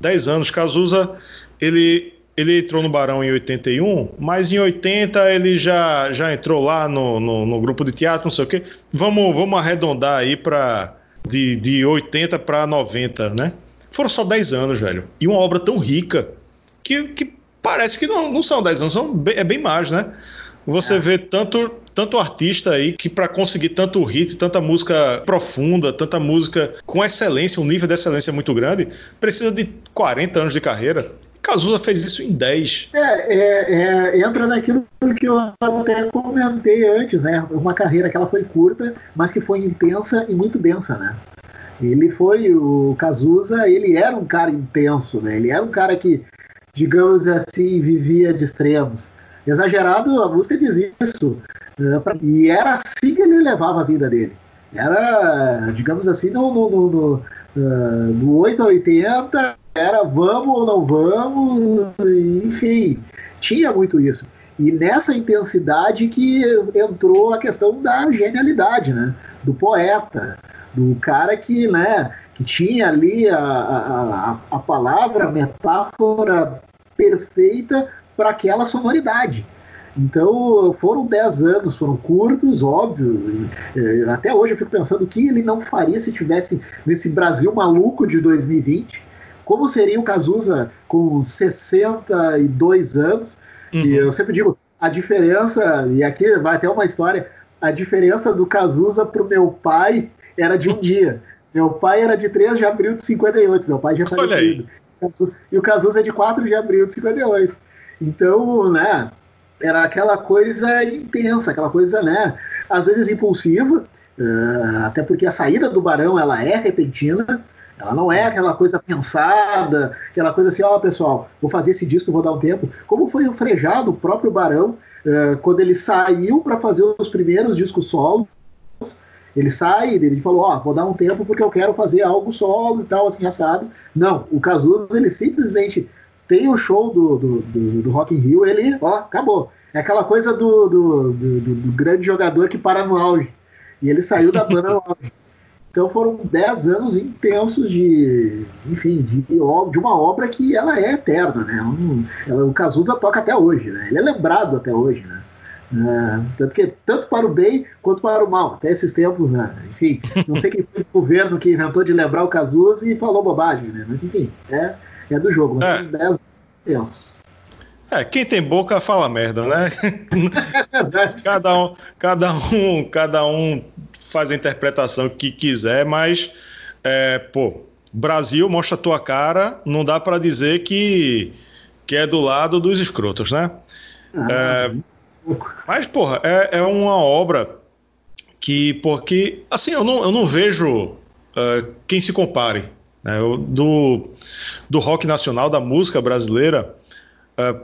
10 anos. Cazuza, ele ele entrou no Barão em 81, mas em 80 ele já, já entrou lá no, no, no grupo de teatro, não sei o quê. Vamos, vamos arredondar aí para de, de 80 para 90, né? Foram só 10 anos, velho. E uma obra tão rica que, que parece que não, não são 10 anos, são bem, é bem mais, né? Você é. vê tanto, tanto artista aí que para conseguir tanto hit, tanta música profunda, tanta música com excelência, um nível de excelência muito grande, precisa de 40 anos de carreira. Cazuza fez isso em 10.
É, é, é, entra naquilo que eu até comentei antes, né? Uma carreira que ela foi curta, mas que foi intensa e muito densa, né? Ele foi, o Cazuza, ele era um cara intenso, né? Ele era um cara que, digamos assim, vivia de extremos. Exagerado, a música diz isso. Né? E era assim que ele levava a vida dele. Era, digamos assim, no, no, no, no, uh, no 8 a 80, era vamos ou não vamos, enfim, tinha muito isso. E nessa intensidade que entrou a questão da genialidade, né? Do poeta, do cara que, né, que tinha ali a, a, a palavra, a metáfora perfeita para aquela sonoridade. Então foram 10 anos, foram curtos, óbvio. Até hoje eu fico pensando o que ele não faria se tivesse nesse Brasil maluco de 2020 como seria o Cazuza com 62 anos. Uhum. E eu sempre digo, a diferença, e aqui vai até uma história, a diferença do Cazuza pro meu pai era de um dia. Meu pai era de 3 de abril de 58, meu pai já falecido. E o Cazuza é de 4 de abril de 58. Então, né, era aquela coisa intensa, aquela coisa, né, às vezes impulsiva, Uh, até porque a saída do Barão ela é repentina, ela não é aquela coisa pensada, aquela coisa assim, ó oh, pessoal, vou fazer esse disco, vou dar um tempo. Como foi o Frejado, o próprio Barão, uh, quando ele saiu para fazer os primeiros discos solo, ele sai, ele falou, ó, oh, vou dar um tempo porque eu quero fazer algo solo e tal, assim, assado. Não, o Cazuza, ele simplesmente tem o show do, do, do, do Rock in Rio, ele, ó, acabou. É aquela coisa do, do, do, do grande jogador que para no auge. E ele saiu da banda no auge. Então foram 10 anos intensos de, enfim, de, de uma obra que ela é eterna, né? Um, ela, o Cazuza toca até hoje, né? Ele é lembrado até hoje, né? É, tanto que tanto para o bem quanto para o mal, até esses tempos, né? enfim, não sei quem foi o governo que inventou de lembrar o Cazuza e falou bobagem, né? Mas enfim, é, é do jogo, é. 10 anos intensos.
É, quem tem boca fala merda, né? cada um, cada um, cada um faz a interpretação que quiser, mas é, pô, Brasil mostra a tua cara, não dá para dizer que que é do lado dos escrotos, né? Ah, é, mas porra, é, é uma obra que porque assim eu não, eu não vejo uh, quem se compare né? do do rock nacional da música brasileira Uh,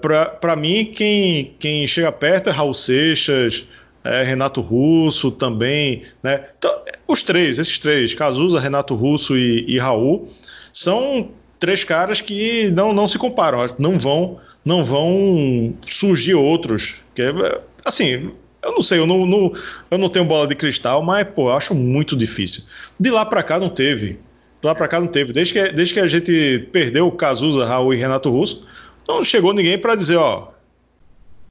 Para mim, quem, quem chega perto é Raul Seixas, é Renato Russo também. Né? Então, os três, esses três, Cazuza, Renato Russo e, e Raul, são três caras que não, não se comparam, não vão, não vão surgir outros. Que, é, assim, eu não sei, eu não, não, eu não tenho bola de cristal, mas pô, eu acho muito difícil. De lá para cá não teve. De lá para cá não teve. Desde que, desde que a gente perdeu Cazuza, Raul e Renato Russo, não chegou ninguém para dizer, ó,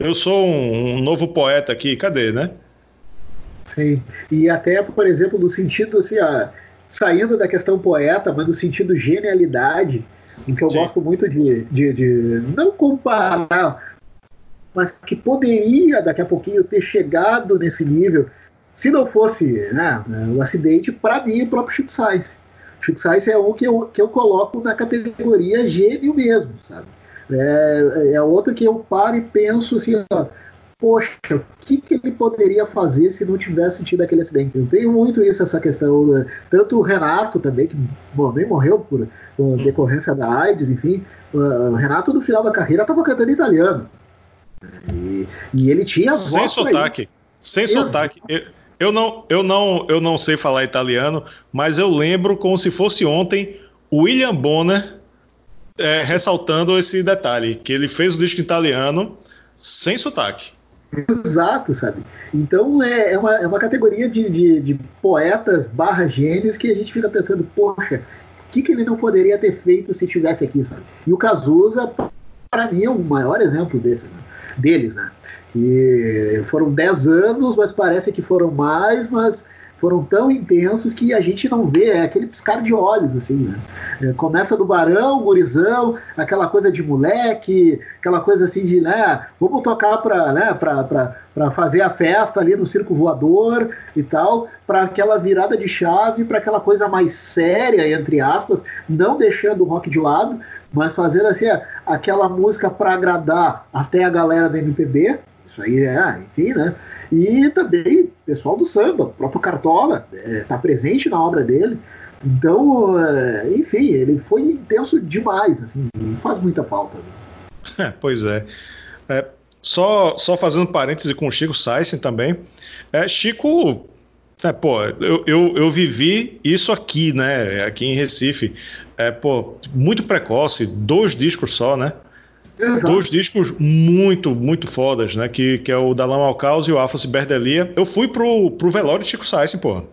eu sou um, um, novo poeta aqui, cadê, né?
Sim, e até, por exemplo, no sentido assim, ó, saindo da questão poeta, mas no sentido genialidade, em que eu Sim. gosto muito de, de, de não comparar, mas que poderia daqui a pouquinho ter chegado nesse nível, se não fosse né, o acidente, para mim, o próprio Chico Sainz. Chico Sainz é um que eu, que eu coloco na categoria gênio mesmo, sabe? É, é outro que eu paro e penso assim, ó, poxa, o que, que ele poderia fazer se não tivesse tido aquele acidente? Eu tenho muito isso, essa questão. Né? Tanto o Renato também, que bom, nem morreu por, por decorrência da AIDS, enfim. O Renato, no final da carreira, estava cantando italiano. E, e ele tinha
Sem sotaque. Sem Exato. sotaque. Eu não, eu, não, eu não sei falar italiano, mas eu lembro como se fosse ontem William Bonner é, ressaltando esse detalhe, que ele fez o disco italiano sem sotaque.
Exato, sabe? Então é, é, uma, é uma categoria de, de, de poetas barra gênios que a gente fica pensando, poxa, o que, que ele não poderia ter feito se estivesse aqui, sabe? E o Cazuza, para mim, é o maior exemplo desse, né? deles, né? Que foram 10 anos, mas parece que foram mais, mas foram tão intensos que a gente não vê, é aquele piscar de olhos, assim, né? É, começa do barão, gurizão, aquela coisa de moleque, aquela coisa assim de, né, vamos tocar para né, pra, fazer a festa ali no circo voador e tal, para aquela virada de chave, para aquela coisa mais séria, entre aspas, não deixando o rock de lado, mas fazendo assim, aquela música para agradar até a galera da MPB, isso aí é, enfim, né? E também pessoal do samba, o próprio Cartola está é, tá presente na obra dele. Então, é, enfim, ele foi intenso demais, assim, faz muita falta.
É, pois é. é. só, só fazendo parêntese com o Chico Saisen também. É, Chico, é, pô, eu, eu, eu, vivi isso aqui, né? Aqui em Recife. É, pô, muito precoce, dois discos só, né? Exato. Dois discos muito, muito fodas, né? Que, que é o Dalam ao Caos e o Alfa Ciberdelia. Eu fui pro, pro velório de Chico Sainz, pô.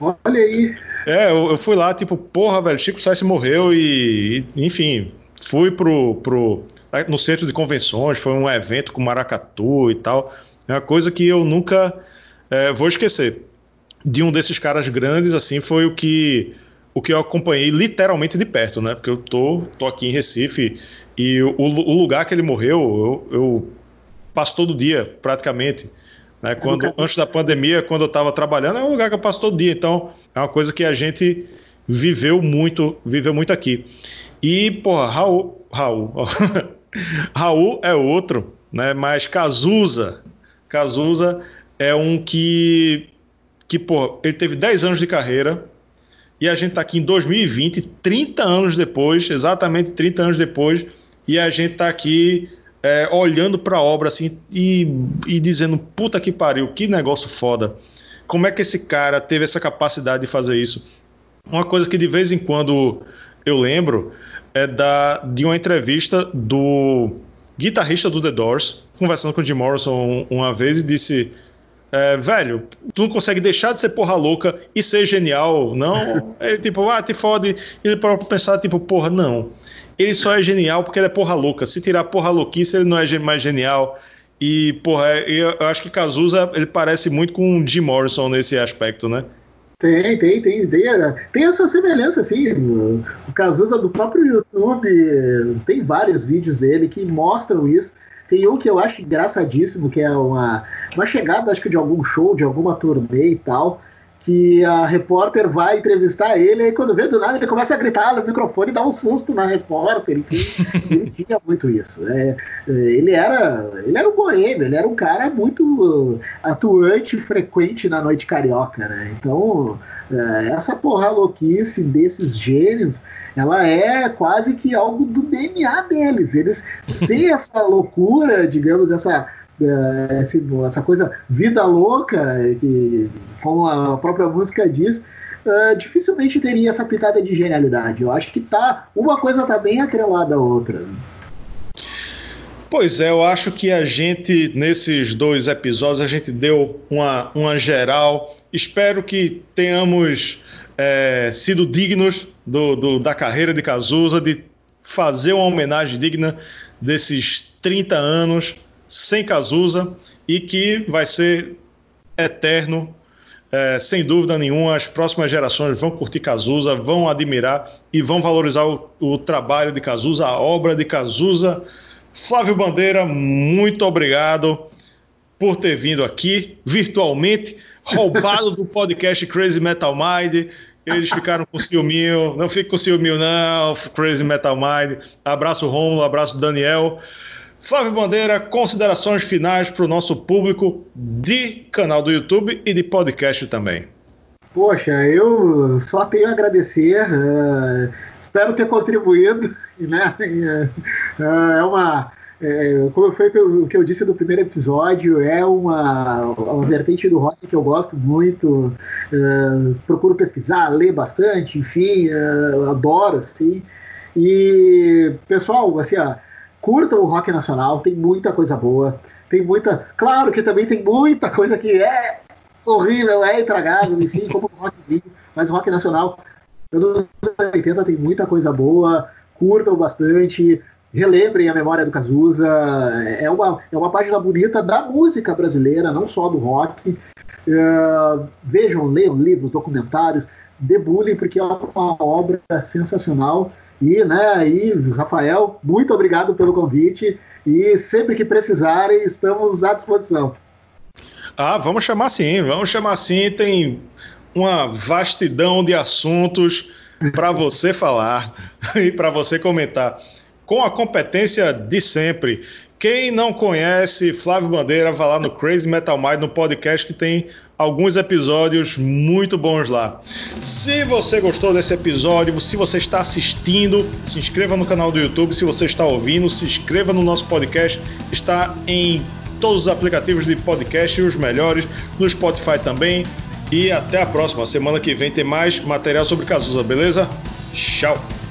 Olha aí.
É, eu, eu, fui lá, tipo, porra, velho, Chico Sainz morreu e, e, enfim, fui pro, pro. No centro de convenções, foi um evento com maracatu e tal. É uma coisa que eu nunca é, vou esquecer. De um desses caras grandes, assim, foi o que o que eu acompanhei literalmente de perto, né? Porque eu tô, tô aqui em Recife e o, o lugar que ele morreu, eu, eu, passo todo dia, praticamente. Né? Quando, antes da pandemia, quando eu estava trabalhando, é um lugar que eu passo todo dia. Então, é uma coisa que a gente viveu muito, viveu muito aqui. E, porra, Raul, Raul, Raul é outro, né? Mas Cazuza, Cazuza é um que que, pô, ele teve 10 anos de carreira e a gente tá aqui em 2020, 30 anos depois, exatamente 30 anos depois, e a gente tá aqui é, olhando para a obra assim e, e dizendo: puta que pariu, que negócio foda. Como é que esse cara teve essa capacidade de fazer isso? Uma coisa que de vez em quando eu lembro é da, de uma entrevista do guitarrista do The Doors, conversando com o Jim Morrison uma vez e disse: é, velho, tu não consegue deixar de ser porra louca e ser genial, não? Ele tipo, ah, te fode. Ele próprio pensar, tipo, porra, não. Ele só é genial porque ele é porra louca. Se tirar porra louquice, ele não é mais genial. E, porra, é, eu acho que Cazuza, ele parece muito com o Jim Morrison nesse aspecto, né?
Tem, tem, tem, tem, tem essa semelhança, assim, o Cazuza do próprio YouTube, tem vários vídeos dele que mostram isso, tem um que eu acho engraçadíssimo, que é uma, uma chegada, acho que de algum show, de alguma turnê e tal, que a repórter vai entrevistar ele, e quando vê do nada ele começa a gritar no microfone e dá um susto na repórter. Enfim, ele tinha muito isso. É, ele, era, ele era um boêmio, ele era um cara muito atuante, frequente na noite carioca. Né? Então, é, essa porra louquice desses gênios, ela é quase que algo do DNA deles. Eles sem essa loucura, digamos, essa é, essa coisa vida louca, que, como a própria música diz, uh, dificilmente teria essa pitada de genialidade. Eu acho que tá uma coisa tá bem atrelada à outra.
Pois é, eu acho que a gente, nesses dois episódios, a gente deu uma, uma geral. Espero que tenhamos é, sido dignos do, do, da carreira de Cazuza, de fazer uma homenagem digna desses 30 anos sem Cazuza e que vai ser eterno. É, sem dúvida nenhuma, as próximas gerações vão curtir Cazuza, vão admirar e vão valorizar o, o trabalho de Cazuza, a obra de Cazuza. Flávio Bandeira, muito obrigado por ter vindo aqui virtualmente, roubado do podcast Crazy Metal Mind. Eles ficaram com ciúminho, não fique com ciúminho não, Crazy Metal Mind. Abraço Romulo, abraço Daniel. Flávio Bandeira, considerações finais para o nosso público de canal do YouTube e de podcast também.
Poxa, eu só tenho a agradecer. Uh, espero ter contribuído. Né? Uh, é uma. É, como foi o que eu disse no primeiro episódio, é uma, uma vertente do rock que eu gosto muito. Procuro pesquisar, ler bastante, enfim, adoro, assim. E, pessoal, assim, ó, curtam o rock nacional, tem muita coisa boa. Tem muita. Claro que também tem muita coisa que é horrível, é intragável, enfim, como o rock mas o rock nacional, anos 80 tem muita coisa boa, curtam bastante, relembrem a memória do Cazuza. É uma, é uma página bonita da música brasileira, não só do rock. Uh, vejam, leiam livros, documentários, debulhem, porque é uma obra sensacional. E, né, e Rafael, muito obrigado pelo convite e sempre que precisarem, estamos à disposição.
Ah, vamos chamar sim, vamos chamar sim. Tem uma vastidão de assuntos para você falar e para você comentar. Com a competência de sempre. Quem não conhece Flávio Bandeira, vá lá no Crazy Metal Mind, no podcast que tem alguns episódios muito bons lá. Se você gostou desse episódio, se você está assistindo, se inscreva no canal do YouTube. Se você está ouvindo, se inscreva no nosso podcast. Está em todos os aplicativos de podcast e os melhores, no Spotify também. E até a próxima. Semana que vem tem mais material sobre Cazuza, beleza? Tchau!